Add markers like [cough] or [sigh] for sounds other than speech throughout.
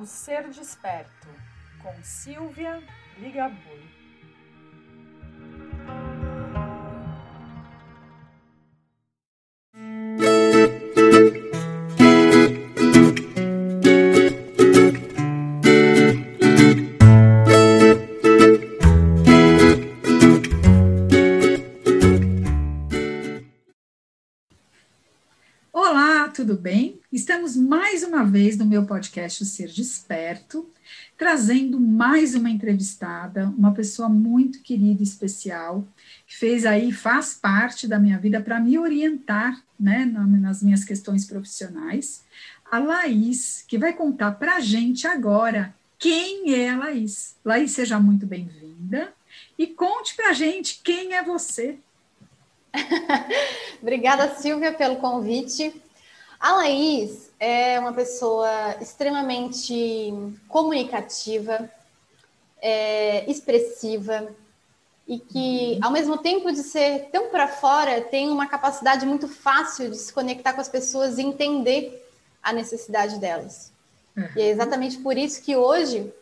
O Ser Desperto, com Silvia Ligabui. Estamos mais uma vez no meu podcast O Ser Desperto, trazendo mais uma entrevistada, uma pessoa muito querida e especial, que fez aí, faz parte da minha vida para me orientar né, nas minhas questões profissionais. A Laís, que vai contar para a gente agora quem é a Laís. Laís, seja muito bem-vinda e conte para a gente quem é você. [laughs] Obrigada, Silvia, pelo convite. A Laís é uma pessoa extremamente comunicativa, é, expressiva e que, ao mesmo tempo de ser tão para fora, tem uma capacidade muito fácil de se conectar com as pessoas e entender a necessidade delas. Uhum. E é exatamente por isso que hoje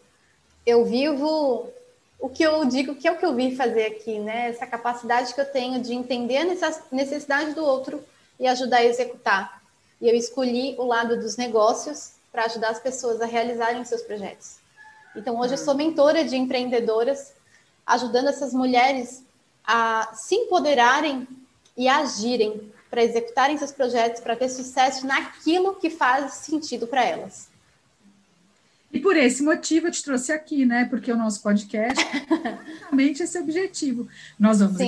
eu vivo o que eu digo que é o que eu vim fazer aqui, né? Essa capacidade que eu tenho de entender a necessidade do outro e ajudar a executar e eu escolhi o lado dos negócios para ajudar as pessoas a realizarem seus projetos. Então, hoje eu sou mentora de empreendedoras, ajudando essas mulheres a se empoderarem e agirem para executarem seus projetos, para ter sucesso naquilo que faz sentido para elas. E por esse motivo eu te trouxe aqui, né? Porque o nosso podcast realmente esse objetivo. Nós vamos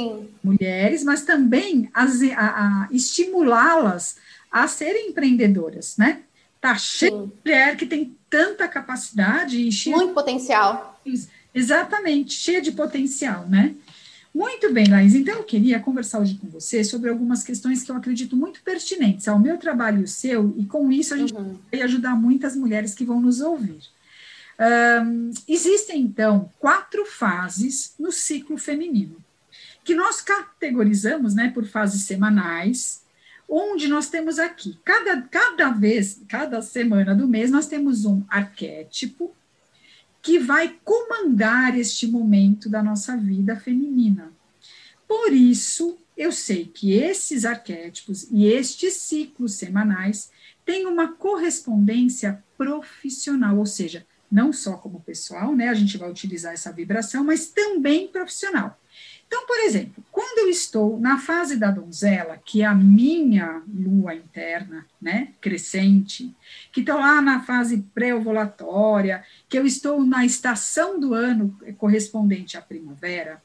mulheres, mas também estimulá-las a serem empreendedoras, né? Tá cheio de mulher que tem tanta capacidade e cheia muito de... potencial. Exatamente, cheia de potencial, né? Muito bem, Laís. Então, eu queria conversar hoje com você sobre algumas questões que eu acredito muito pertinentes ao meu trabalho e o seu, e com isso a gente uhum. vai ajudar muitas mulheres que vão nos ouvir. Um, existem, então, quatro fases no ciclo feminino, que nós categorizamos né, por fases semanais, onde nós temos aqui, cada, cada vez, cada semana do mês, nós temos um arquétipo que vai comandar este momento da nossa vida feminina. Por isso, eu sei que esses arquétipos e estes ciclos semanais têm uma correspondência profissional, ou seja, não só como pessoal, né? A gente vai utilizar essa vibração, mas também profissional. Então, por exemplo, quando eu estou na fase da donzela, que é a minha lua interna, né, crescente, que estou lá na fase pré-ovulatória, que eu estou na estação do ano correspondente à primavera,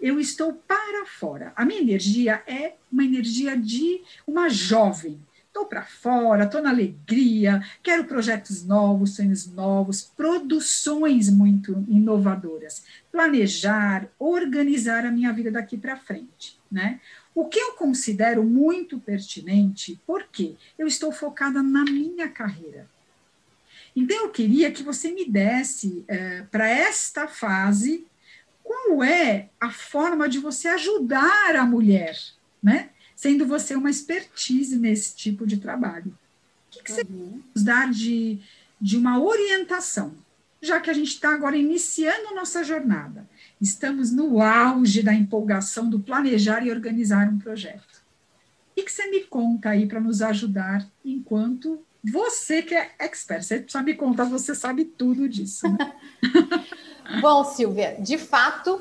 eu estou para fora. A minha energia é uma energia de uma jovem, estou para fora, estou na alegria, quero projetos novos, sonhos novos, produções muito inovadoras, planejar, organizar a minha vida daqui para frente, né? O que eu considero muito pertinente, porque eu estou focada na minha carreira. Então, eu queria que você me desse, é, para esta fase, qual é a forma de você ajudar a mulher, né? Sendo você uma expertise nesse tipo de trabalho. O que, que você uhum. nos dar de, de uma orientação? Já que a gente está agora iniciando nossa jornada, estamos no auge da empolgação do planejar e organizar um projeto. O que, que você me conta aí para nos ajudar enquanto você que é expert? Você só me conta, você sabe tudo disso. Né? [laughs] Bom, Silvia, de fato,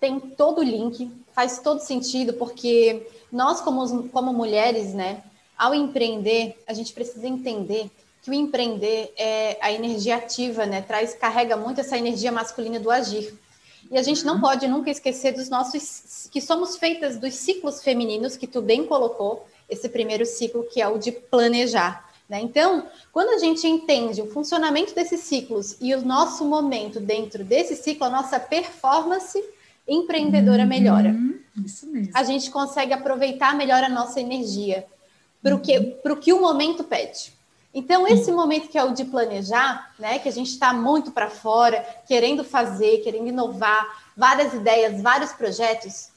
tem todo o link, faz todo sentido, porque nós, como, como mulheres, né, ao empreender, a gente precisa entender que o empreender é a energia ativa, né, traz, carrega muito essa energia masculina do agir. E a gente não uhum. pode nunca esquecer dos nossos, que somos feitas dos ciclos femininos, que tu bem colocou, esse primeiro ciclo, que é o de planejar. Né? Então, quando a gente entende o funcionamento desses ciclos e o nosso momento dentro desse ciclo, a nossa performance empreendedora uhum. melhora. Isso mesmo. A gente consegue aproveitar melhor a nossa energia para o que, uhum. que o momento pede. Então, esse momento que é o de planejar, né, que a gente está muito para fora, querendo fazer, querendo inovar, várias ideias, vários projetos,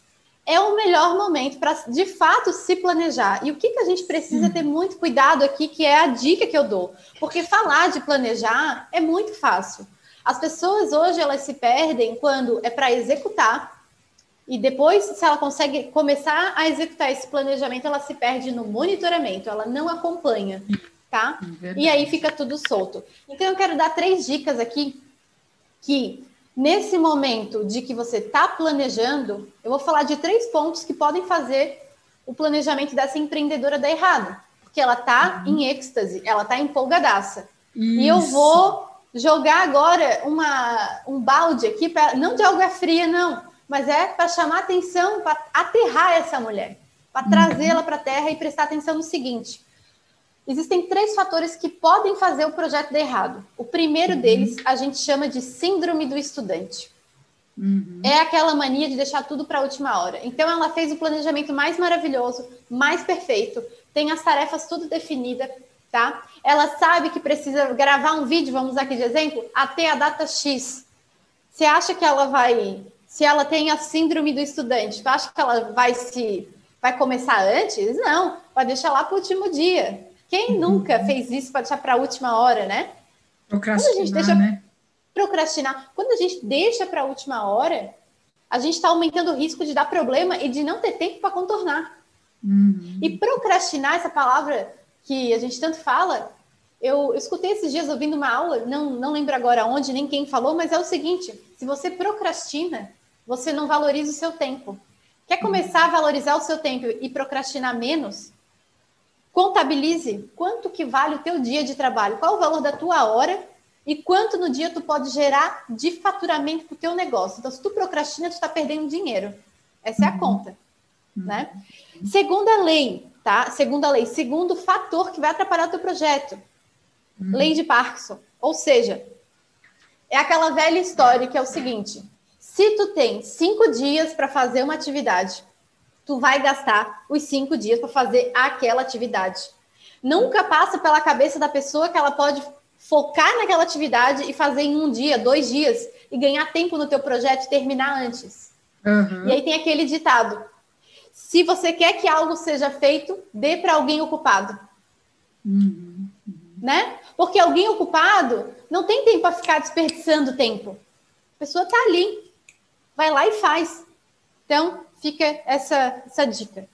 é o melhor momento para, de fato, se planejar. E o que, que a gente precisa ter muito cuidado aqui, que é a dica que eu dou. Porque falar de planejar é muito fácil. As pessoas hoje, elas se perdem quando é para executar, e depois, se ela consegue começar a executar esse planejamento, ela se perde no monitoramento, ela não acompanha, tá? É e aí fica tudo solto. Então, eu quero dar três dicas aqui que Nesse momento de que você está planejando, eu vou falar de três pontos que podem fazer o planejamento dessa empreendedora dar errado. Porque ela está uhum. em êxtase, ela está empolgadaça. Isso. E eu vou jogar agora uma, um balde aqui, pra, não de água fria, não, mas é para chamar atenção, para aterrar essa mulher, para uhum. trazê-la para a terra e prestar atenção no seguinte: Existem três fatores que podem fazer o projeto dar errado. O primeiro uhum. deles a gente chama de síndrome do estudante. Uhum. É aquela mania de deixar tudo para a última hora. Então, ela fez o planejamento mais maravilhoso, mais perfeito, tem as tarefas tudo definida, tá? Ela sabe que precisa gravar um vídeo, vamos usar aqui de exemplo, até a data X. Você acha que ela vai, se ela tem a síndrome do estudante, você acha que ela vai se vai começar antes? Não, vai deixar lá para o último dia. Quem uhum. nunca fez isso para deixar para a última hora, né? Procrastinar, Quando a gente deixa né? procrastinar, quando a gente deixa para a última hora, a gente está aumentando o risco de dar problema e de não ter tempo para contornar. Uhum. E procrastinar, essa palavra que a gente tanto fala, eu, eu escutei esses dias ouvindo uma aula, não, não lembro agora onde, nem quem falou, mas é o seguinte: se você procrastina, você não valoriza o seu tempo. Quer começar a valorizar o seu tempo e procrastinar menos? Contabilize quanto que vale o teu dia de trabalho, qual o valor da tua hora e quanto no dia tu pode gerar de faturamento para o teu negócio. Então, se tu procrastina, tu está perdendo dinheiro. Essa é a uhum. conta, uhum. né? Segunda lei, tá? Segunda lei, segundo fator que vai atrapalhar o teu projeto. Uhum. Lei de Parkinson. Ou seja, é aquela velha história que é o seguinte: se tu tem cinco dias para fazer uma atividade tu vai gastar os cinco dias para fazer aquela atividade. Nunca passa pela cabeça da pessoa que ela pode focar naquela atividade e fazer em um dia, dois dias, e ganhar tempo no teu projeto e terminar antes. Uhum. E aí tem aquele ditado: se você quer que algo seja feito, dê para alguém ocupado. Uhum. Né? Porque alguém ocupado não tem tempo para ficar desperdiçando tempo. A pessoa está ali, vai lá e faz. Então, Fica essa, essa dica.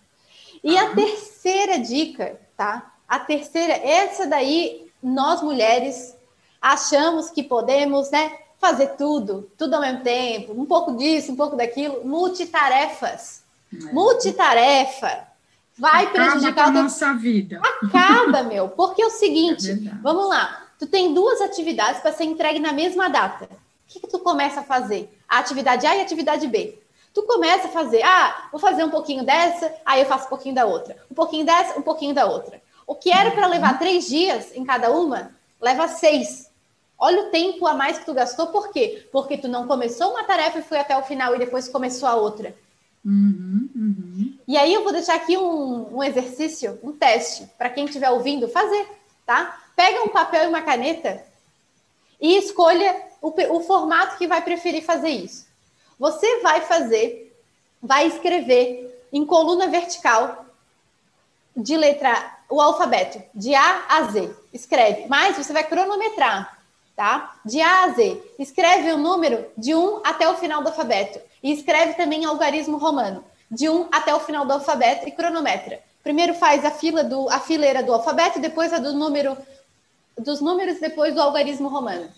E a terceira dica, tá? A terceira, essa daí, nós mulheres achamos que podemos, né? Fazer tudo, tudo ao mesmo tempo, um pouco disso, um pouco daquilo, multitarefas. É. Multitarefa vai Acaba prejudicar a nossa vida. Acaba, meu, porque é o [laughs] seguinte, é vamos lá, tu tem duas atividades para ser entregue na mesma data. O que, que tu começa a fazer? A atividade A e a atividade B. Tu começa a fazer, ah, vou fazer um pouquinho dessa, aí eu faço um pouquinho da outra. Um pouquinho dessa, um pouquinho da outra. O que era para levar três dias em cada uma, leva seis. Olha o tempo a mais que tu gastou, por quê? Porque tu não começou uma tarefa e foi até o final e depois começou a outra. Uhum, uhum. E aí eu vou deixar aqui um, um exercício, um teste, para quem estiver ouvindo fazer, tá? Pega um papel e uma caneta e escolha o, o formato que vai preferir fazer isso. Você vai fazer, vai escrever em coluna vertical de letra o alfabeto, de A a Z. Escreve, mas você vai cronometrar, tá? De A a Z. Escreve o número de 1 até o final do alfabeto. E escreve também algarismo romano, de 1 até o final do alfabeto e cronometra. Primeiro faz a fila do a fileira do alfabeto, depois a do número dos números, depois do algarismo romano.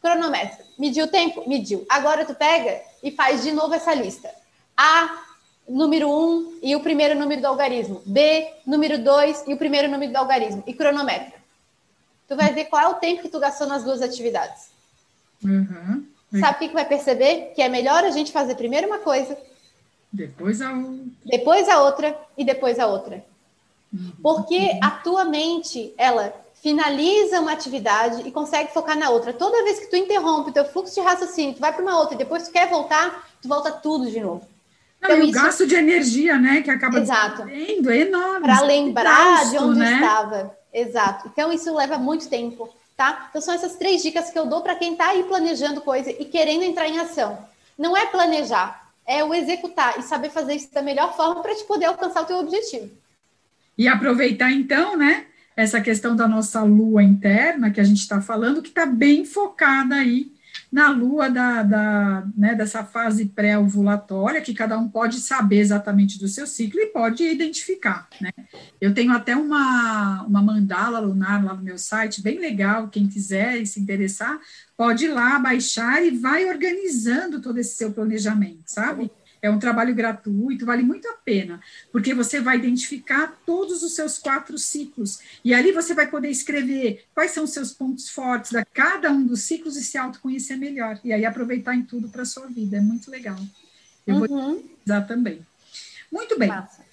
Cronometra. Mediu o tempo? Mediu. Agora tu pega e faz de novo essa lista. A, número 1 um, e o primeiro número do algarismo. B, número 2 e o primeiro número do algarismo. E cronometra. Tu vai ver qual é o tempo que tu gastou nas duas atividades. Uhum. Sabe o que, que vai perceber? Que é melhor a gente fazer primeiro uma coisa, depois a outra, depois a outra e depois a outra. Uhum. Porque a tua mente, ela finaliza uma atividade e consegue focar na outra. Toda vez que tu interrompe o teu fluxo de raciocínio, tu vai para uma outra e depois tu quer voltar, tu volta tudo de novo. Não, então, e o isso... gasto de energia, né, que acaba Exato. é enorme. Para lembrar gasto, de onde né? estava. Exato. Então isso leva muito tempo, tá? Então são essas três dicas que eu dou para quem está aí planejando coisa e querendo entrar em ação. Não é planejar, é o executar e saber fazer isso da melhor forma para te poder alcançar o teu objetivo. E aproveitar então, né, essa questão da nossa lua interna que a gente está falando, que está bem focada aí na lua da, da né, dessa fase pré-ovulatória, que cada um pode saber exatamente do seu ciclo e pode identificar. Né? Eu tenho até uma, uma mandala lunar lá no meu site, bem legal, quem quiser e se interessar, pode ir lá, baixar e vai organizando todo esse seu planejamento, sabe? É um trabalho gratuito, vale muito a pena, porque você vai identificar todos os seus quatro ciclos. E ali você vai poder escrever quais são os seus pontos fortes da cada um dos ciclos e se autoconhecer melhor. E aí aproveitar em tudo para a sua vida. É muito legal. Eu uhum. vou usar também. Muito bem. Massa.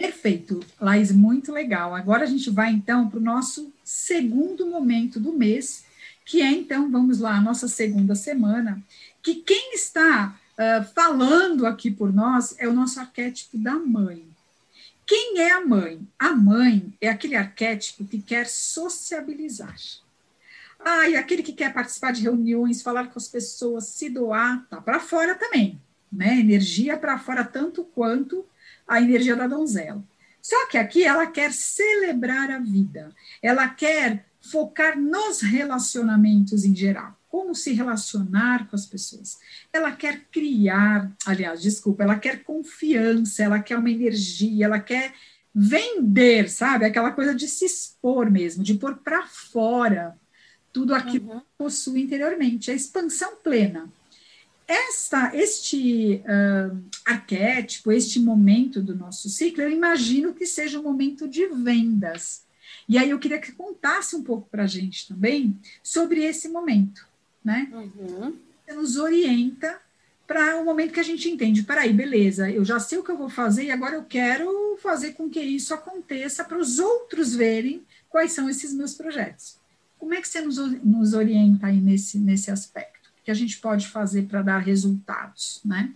Perfeito, Laís, muito legal. Agora a gente vai então para o nosso segundo momento do mês, que é então, vamos lá, a nossa segunda semana, que quem está uh, falando aqui por nós é o nosso arquétipo da mãe. Quem é a mãe? A mãe é aquele arquétipo que quer sociabilizar. Ah, e aquele que quer participar de reuniões, falar com as pessoas, se doar, tá para fora também, né? Energia para fora tanto quanto a energia da donzela. Só que aqui ela quer celebrar a vida, ela quer focar nos relacionamentos em geral como se relacionar com as pessoas. Ela quer criar, aliás, desculpa, ela quer confiança, ela quer uma energia, ela quer vender, sabe? Aquela coisa de se expor mesmo, de pôr para fora tudo aquilo uhum. que possui interiormente, a expansão plena. Esta, este uh, arquétipo, este momento do nosso ciclo, eu imagino que seja um momento de vendas. E aí eu queria que contasse um pouco para a gente também sobre esse momento né? Uhum. Você nos orienta para o um momento que a gente entende, peraí, beleza, eu já sei o que eu vou fazer e agora eu quero fazer com que isso aconteça para os outros verem quais são esses meus projetos. Como é que você nos, nos orienta aí nesse, nesse aspecto? O que a gente pode fazer para dar resultados, né?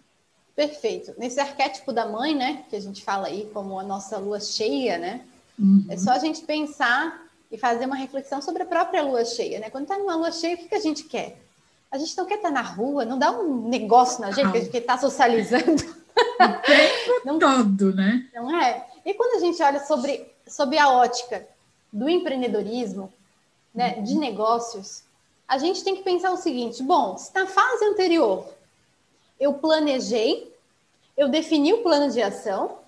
Perfeito. Nesse arquétipo da mãe, né, que a gente fala aí como a nossa lua cheia, né? Uhum. É só a gente pensar e fazer uma reflexão sobre a própria lua cheia, né? Quando está numa lua cheia, o que, que a gente quer? A gente não quer estar tá na rua, não dá um negócio na gente, que a gente quer estar tá socializando. O tempo [laughs] não, todo, né? Não é? E quando a gente olha sobre, sobre a ótica do empreendedorismo, né, de negócios, a gente tem que pensar o seguinte: bom, se na fase anterior eu planejei, eu defini o plano de ação,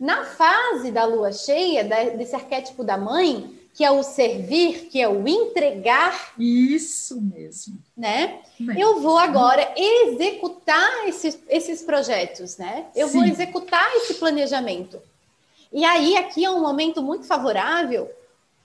na fase da lua cheia, desse arquétipo da mãe, que é o servir, que é o entregar. Isso mesmo. Né? Bem, eu vou agora executar esses, esses projetos, né? Eu sim. vou executar esse planejamento. E aí, aqui é um momento muito favorável.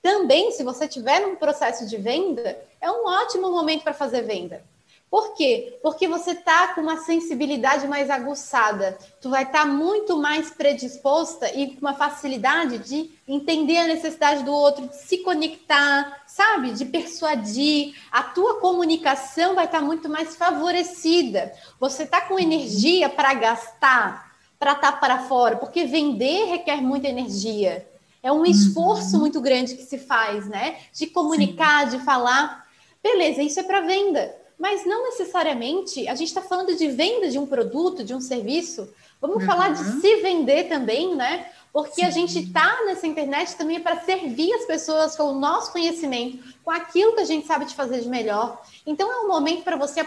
Também, se você estiver num processo de venda, é um ótimo momento para fazer venda. Por quê? Porque você tá com uma sensibilidade mais aguçada. Tu vai estar tá muito mais predisposta e com uma facilidade de entender a necessidade do outro, de se conectar, sabe? De persuadir. A tua comunicação vai estar tá muito mais favorecida. Você tá com energia para gastar, para estar tá para fora, porque vender requer muita energia. É um esforço uhum. muito grande que se faz, né? De comunicar, Sim. de falar. Beleza, isso é para venda mas não necessariamente a gente está falando de venda de um produto, de um serviço. Vamos uhum. falar de se vender também, né? Porque Sim. a gente está nessa internet também para servir as pessoas com o nosso conhecimento, com aquilo que a gente sabe de fazer de melhor. Então é um momento para você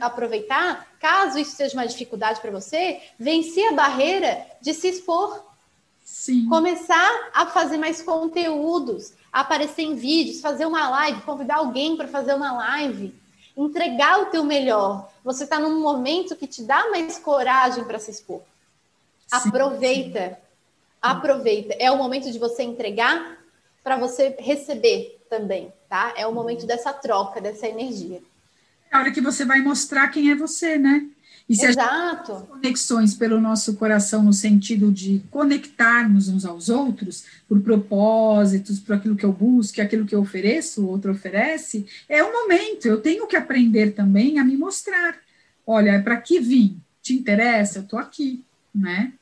aproveitar, caso isso seja uma dificuldade para você, vencer a barreira de se expor. Sim. Começar a fazer mais conteúdos, aparecer em vídeos, fazer uma live, convidar alguém para fazer uma live entregar o teu melhor. Você está num momento que te dá mais coragem para se expor. Sim, aproveita. Sim. Aproveita. É o momento de você entregar para você receber também, tá? É o momento dessa troca, dessa energia. É a hora que você vai mostrar quem é você, né? E se Exato. a gente conexões pelo nosso coração no sentido de conectarmos uns aos outros por propósitos, por aquilo que eu busco, aquilo que eu ofereço, o outro oferece, é o momento. Eu tenho que aprender também a me mostrar. Olha, é para que vim? Te interessa? Eu estou aqui, né?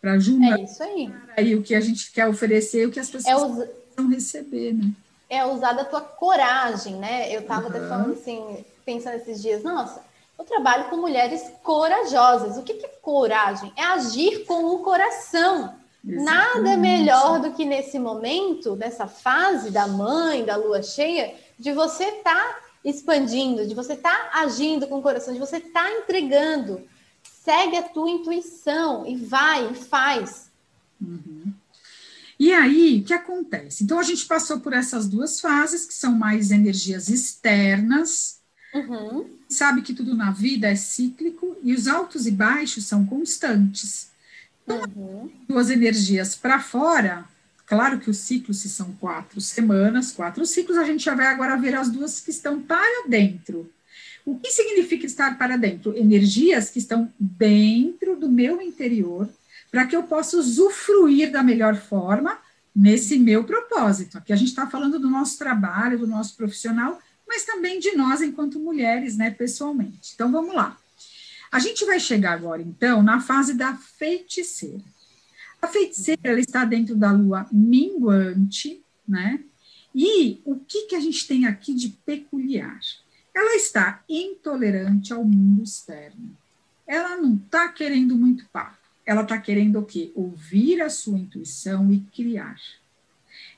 Para ajudar. É isso aí. Aí o que a gente quer oferecer, o que as pessoas é us... vão receber, né? É usar da tua coragem, né? Eu estava uhum. até falando assim, pensando esses dias, nossa, eu trabalho com mulheres corajosas. O que, é coragem? É agir com o coração. Exatamente. Nada melhor do que nesse momento, nessa fase da mãe, da lua cheia, de você estar tá expandindo, de você estar tá agindo com o coração, de você estar tá entregando. Segue a tua intuição e vai e faz. Uhum. E aí, o que acontece? Então, a gente passou por essas duas fases, que são mais energias externas. Uhum. Sabe que tudo na vida é cíclico e os altos e baixos são constantes. Então, uhum. duas energias para fora, claro que os ciclos, se são quatro semanas, quatro ciclos, a gente já vai agora ver as duas que estão para dentro. O que significa estar para dentro? Energias que estão dentro do meu interior, para que eu possa usufruir da melhor forma nesse meu propósito. Aqui a gente está falando do nosso trabalho, do nosso profissional, mas também de nós enquanto mulheres, né, pessoalmente. Então vamos lá. A gente vai chegar agora, então, na fase da feiticeira. A feiticeira ela está dentro da lua minguante, né? E o que, que a gente tem aqui de peculiar? Ela está intolerante ao mundo externo. Ela não está querendo muito papo ela está querendo o quê? Ouvir a sua intuição e criar.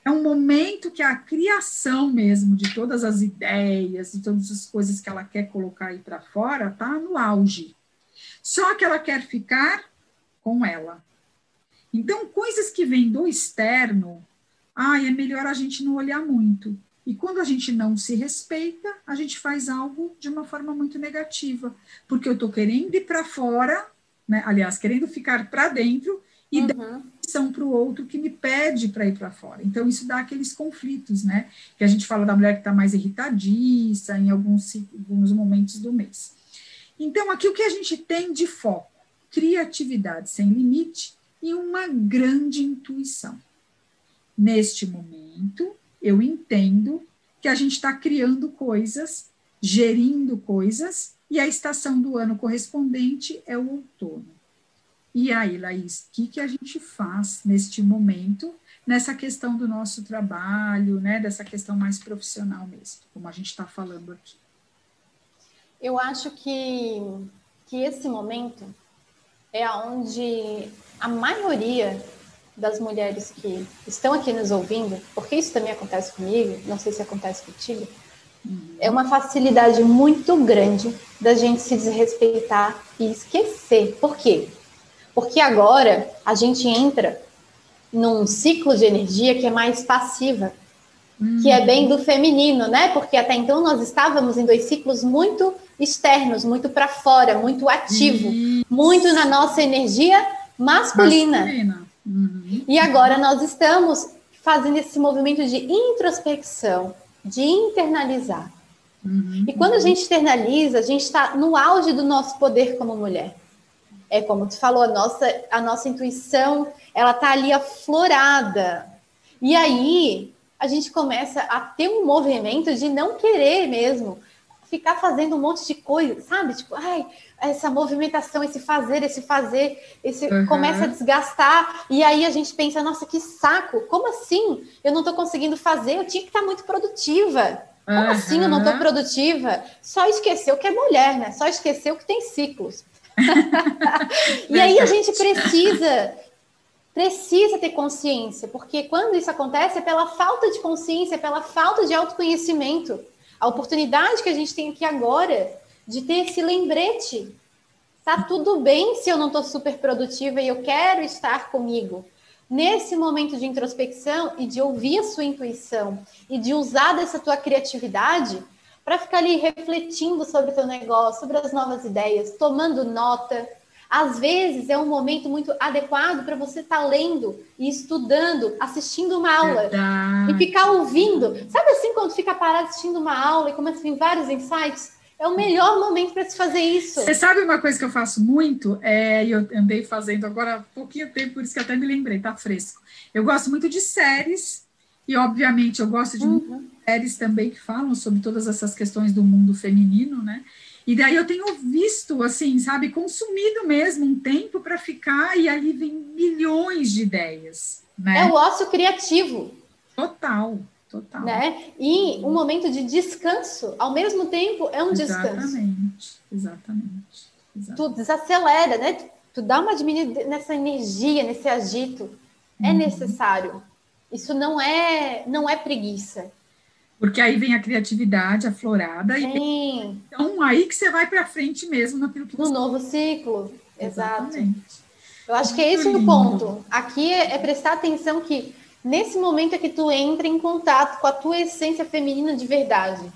É um momento que a criação mesmo de todas as ideias e todas as coisas que ela quer colocar aí para fora está no auge. Só que ela quer ficar com ela. Então, coisas que vêm do externo, ai, é melhor a gente não olhar muito. E quando a gente não se respeita, a gente faz algo de uma forma muito negativa, porque eu estou querendo ir para fora né? aliás, querendo ficar para dentro e uhum. dar atenção para o outro que me pede para ir para fora. Então, isso dá aqueles conflitos, né? Que a gente fala da mulher que está mais irritadiça em alguns, alguns momentos do mês. Então, aqui o que a gente tem de foco? Criatividade sem limite e uma grande intuição. Neste momento, eu entendo que a gente está criando coisas, gerindo coisas e a estação do ano correspondente é o outono. E aí, Laís, o que, que a gente faz neste momento, nessa questão do nosso trabalho, né, dessa questão mais profissional mesmo, como a gente está falando aqui? Eu acho que, que esse momento é onde a maioria das mulheres que estão aqui nos ouvindo, porque isso também acontece comigo, não sei se acontece contigo, é uma facilidade muito grande da gente se desrespeitar e esquecer. Por quê? Porque agora a gente entra num ciclo de energia que é mais passiva, uhum. que é bem do feminino, né? Porque até então nós estávamos em dois ciclos muito externos, muito para fora, muito ativo, uhum. muito na nossa energia masculina. masculina. Uhum. E agora nós estamos fazendo esse movimento de introspecção, de internalizar. Uhum, e quando a gente externaliza, a gente está no auge do nosso poder como mulher. É como tu falou, a nossa, a nossa intuição, ela tá ali aflorada. E aí, a gente começa a ter um movimento de não querer mesmo ficar fazendo um monte de coisa, sabe? Tipo, ai, essa movimentação, esse fazer, esse fazer, esse uhum. começa a desgastar. E aí a gente pensa, nossa, que saco! Como assim? Eu não estou conseguindo fazer, eu tinha que estar muito produtiva. Como uhum. assim eu não estou produtiva? Só esqueceu que é mulher, né? Só esqueceu que tem ciclos. [laughs] e aí a gente precisa precisa ter consciência, porque quando isso acontece é pela falta de consciência, é pela falta de autoconhecimento. A oportunidade que a gente tem aqui agora de ter esse lembrete. Tá tudo bem se eu não estou super produtiva e eu quero estar comigo. Nesse momento de introspecção e de ouvir a sua intuição e de usar dessa tua criatividade para ficar ali refletindo sobre o teu negócio, sobre as novas ideias, tomando nota. Às vezes é um momento muito adequado para você estar tá lendo e estudando, assistindo uma aula Verdade. e ficar ouvindo. Sabe assim quando fica parado assistindo uma aula e começa a vir vários insights? É o melhor momento para se fazer isso. Você sabe uma coisa que eu faço muito? É, e eu andei fazendo agora há pouquinho tempo, por isso que até me lembrei, tá fresco. Eu gosto muito de séries, e obviamente eu gosto de uhum. Séries também que falam sobre todas essas questões do mundo feminino, né? E daí eu tenho visto, assim, sabe, consumido mesmo um tempo para ficar, e ali vem milhões de ideias. Né? É o ócio criativo. Total. Total. Né? E um momento de descanso, ao mesmo tempo, é um Exatamente. descanso. Exatamente, exatamente. Tu desacelera, né? Tu dá uma diminuída nessa energia, nesse agito. É uhum. necessário. Isso não é, não é preguiça. Porque aí vem a criatividade aflorada. Sim. E, então, aí que você vai para frente mesmo naquilo que No novo ciclo. Exato. Eu acho que é esse o ponto. Aqui é, é prestar atenção que nesse momento é que tu entra em contato com a tua essência feminina de verdade.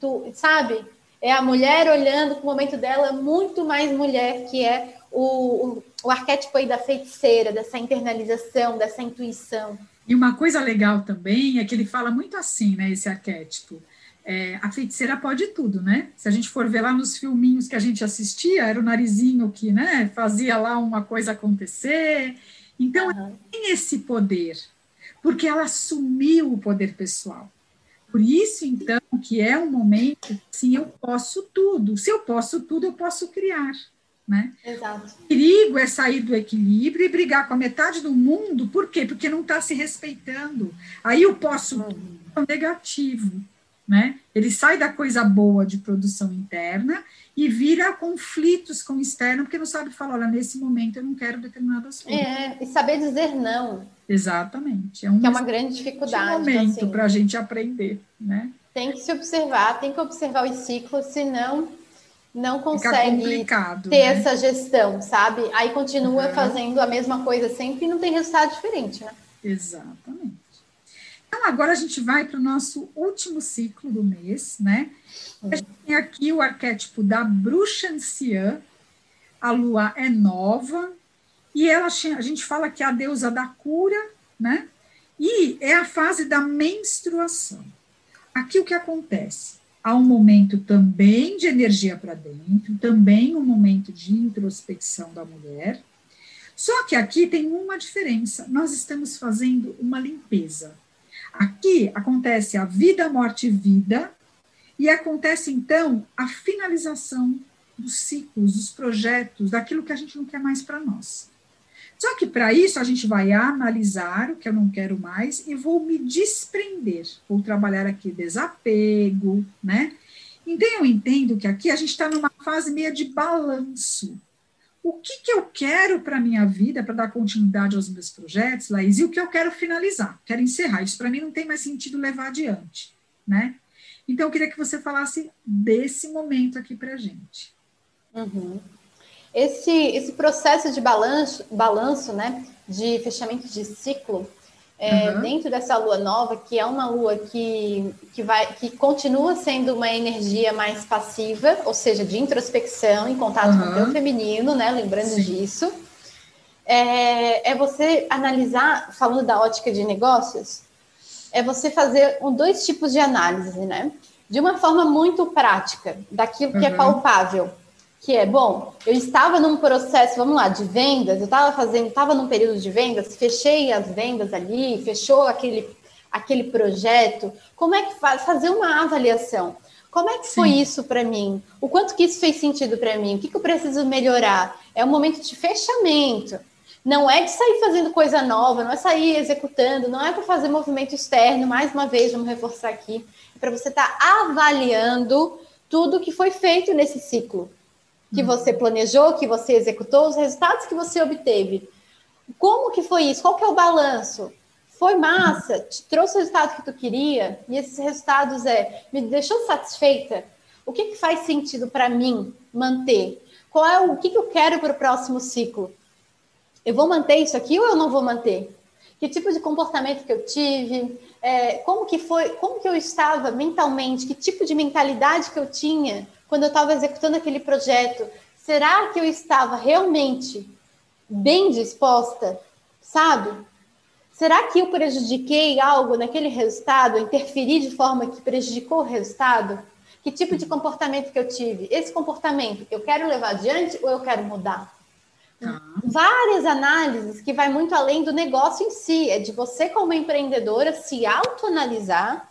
Tu, sabe? É a mulher olhando para o momento dela muito mais mulher, que é o, o, o arquétipo aí da feiticeira, dessa internalização, dessa intuição. E uma coisa legal também é que ele fala muito assim, né, esse arquétipo. É, a feiticeira pode tudo, né? Se a gente for ver lá nos filminhos que a gente assistia, era o narizinho que, né, fazia lá uma coisa acontecer. Então, uhum. tem esse poder, porque ela assumiu o poder pessoal. Por isso, então, que é um momento, sim, eu posso tudo. Se eu posso tudo, eu posso criar. Né? Exato. O perigo é sair do equilíbrio e brigar com a metade do mundo, por quê? Porque não está se respeitando. Aí o posso é negativo, né? Ele sai da coisa boa de produção interna e vira conflitos com o externo, porque não sabe falar, olha, nesse momento eu não quero determinadas coisas. É, e saber dizer não. Exatamente. É, um é uma grande dificuldade. Um momento assim, para a gente aprender, né? Tem que se observar, tem que observar os ciclos, senão não consegue ter né? essa gestão, sabe? Aí continua uhum. fazendo a mesma coisa sempre e não tem resultado diferente, né? Exatamente. Então, agora a gente vai para o nosso último ciclo do mês, né? A gente tem aqui o arquétipo da bruxa anciã, a lua é nova, e ela, a gente fala que é a deusa da cura, né? E é a fase da menstruação. Aqui o que acontece? Há um momento também de energia para dentro, também um momento de introspecção da mulher. Só que aqui tem uma diferença: nós estamos fazendo uma limpeza. Aqui acontece a vida, morte e vida, e acontece então a finalização dos ciclos, dos projetos, daquilo que a gente não quer mais para nós. Só que para isso a gente vai analisar o que eu não quero mais e vou me desprender. Vou trabalhar aqui desapego, né? Então eu entendo que aqui a gente está numa fase meio de balanço. O que, que eu quero para a minha vida, para dar continuidade aos meus projetos, Laís, e o que eu quero finalizar, quero encerrar. Isso para mim não tem mais sentido levar adiante, né? Então eu queria que você falasse desse momento aqui para a gente. Uhum. Esse, esse processo de balanço, balanço, né, de fechamento de ciclo, é, uhum. dentro dessa lua nova, que é uma lua que, que, vai, que continua sendo uma energia mais passiva, ou seja, de introspecção, em contato uhum. com o teu feminino, né, lembrando Sim. disso, é, é você analisar, falando da ótica de negócios, é você fazer um, dois tipos de análise, né? De uma forma muito prática, daquilo que é uhum. é palpável que é, bom, eu estava num processo, vamos lá, de vendas, eu estava fazendo, estava num período de vendas, fechei as vendas ali, fechou aquele, aquele projeto, como é que faz, fazer uma avaliação, como é que Sim. foi isso para mim? O quanto que isso fez sentido para mim? O que, que eu preciso melhorar? É um momento de fechamento. Não é de sair fazendo coisa nova, não é sair executando, não é para fazer movimento externo, mais uma vez, vamos reforçar aqui, é para você estar tá avaliando tudo que foi feito nesse ciclo que você planejou, que você executou, os resultados que você obteve. Como que foi isso? Qual que é o balanço? Foi massa? Te trouxe o resultado que tu queria? E esses resultados é, me deixou satisfeita? O que, que faz sentido para mim manter? Qual é o, o que, que eu quero para o próximo ciclo? Eu vou manter isso aqui ou eu não vou manter? Que tipo de comportamento que eu tive? É, como que foi? Como que eu estava mentalmente? Que tipo de mentalidade que eu tinha? Quando eu estava executando aquele projeto, será que eu estava realmente bem disposta, sabe? Será que eu prejudiquei algo naquele resultado, interferi de forma que prejudicou o resultado? Que tipo de comportamento que eu tive? Esse comportamento, eu quero levar adiante ou eu quero mudar? Tá. Várias análises que vai muito além do negócio em si, é de você como empreendedora se autoanalisar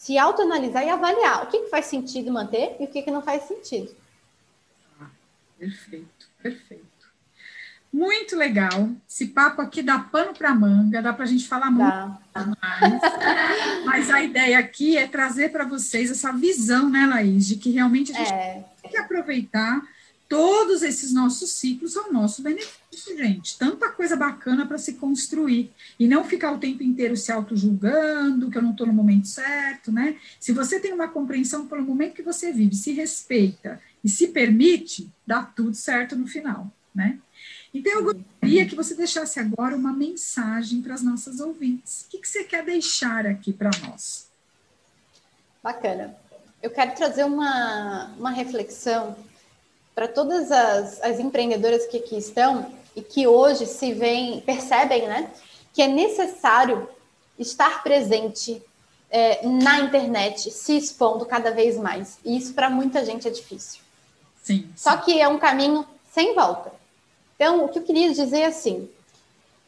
se autoanalisar e avaliar o que, que faz sentido manter e o que, que não faz sentido. Ah, perfeito, perfeito. Muito legal. Esse papo aqui dá pano para manga, dá para a gente falar muito mais. [laughs] Mas a ideia aqui é trazer para vocês essa visão, né, Laís, de que realmente a gente é. tem que aproveitar todos esses nossos ciclos ao nosso benefício, gente. Tanta coisa bacana para se construir. E não ficar o tempo inteiro se auto-julgando, que eu não estou no momento certo, né? Se você tem uma compreensão pelo momento que você vive, se respeita e se permite, dá tudo certo no final, né? Então, eu gostaria que você deixasse agora uma mensagem para as nossas ouvintes. O que, que você quer deixar aqui para nós? Bacana. Eu quero trazer uma, uma reflexão para todas as, as empreendedoras que aqui estão e que hoje se veem, percebem, né, que é necessário estar presente é, na internet, se expondo cada vez mais. E isso para muita gente é difícil. Sim, sim. Só que é um caminho sem volta. Então, o que eu queria dizer é assim: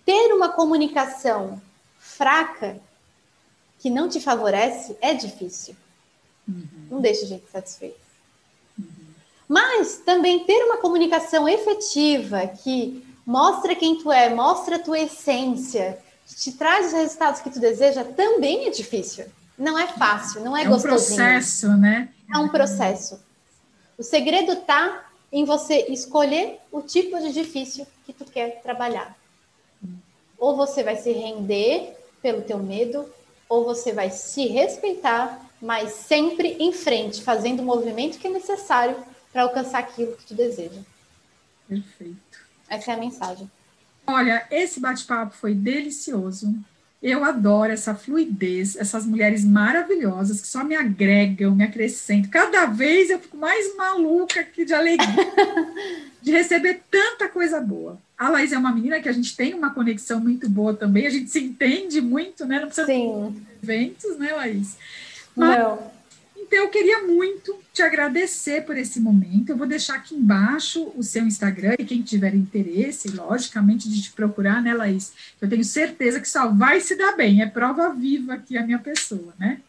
ter uma comunicação fraca que não te favorece é difícil. Uhum. Não deixa a gente satisfeito. Mas também ter uma comunicação efetiva que mostra quem tu é, mostra a tua essência, que te traz os resultados que tu deseja, também é difícil. Não é fácil, não é, é gostosinho. É um processo, né? É um processo. O segredo está em você escolher o tipo de difícil que tu quer trabalhar. Ou você vai se render pelo teu medo, ou você vai se respeitar, mas sempre em frente, fazendo o movimento que é necessário para alcançar aquilo que tu deseja. Perfeito. Essa é a mensagem. Olha, esse bate-papo foi delicioso. Eu adoro essa fluidez, essas mulheres maravilhosas que só me agregam, me acrescentam. Cada vez eu fico mais maluca aqui de alegria [laughs] de receber tanta coisa boa. A Laís é uma menina que a gente tem uma conexão muito boa também, a gente se entende muito, né? Não precisa Sim. de eventos, né, Laís? Mas, Não. Então, eu queria muito te agradecer por esse momento. Eu vou deixar aqui embaixo o seu Instagram e quem tiver interesse, logicamente, de te procurar, né, Laís? Eu tenho certeza que só vai se dar bem. É prova viva aqui a minha pessoa, né?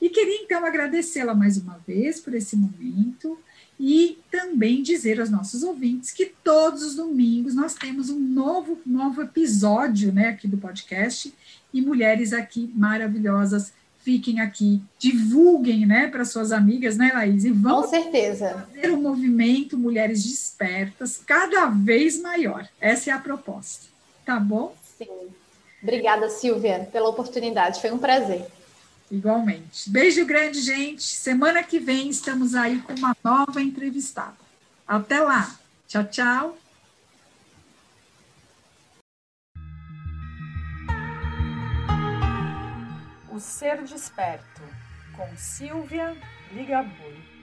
E queria, então, agradecê-la mais uma vez por esse momento e também dizer aos nossos ouvintes que todos os domingos nós temos um novo, novo episódio, né, aqui do podcast e mulheres aqui maravilhosas fiquem aqui, divulguem, né, para suas amigas, né, Laís? E vamos Com certeza. fazer um movimento Mulheres Despertas cada vez maior. Essa é a proposta. Tá bom? Sim. Obrigada, Silvia, pela oportunidade. Foi um prazer. Igualmente. Beijo grande, gente. Semana que vem estamos aí com uma nova entrevistada. Até lá. Tchau, tchau. Ser Desperto, com Silvia Ligabui.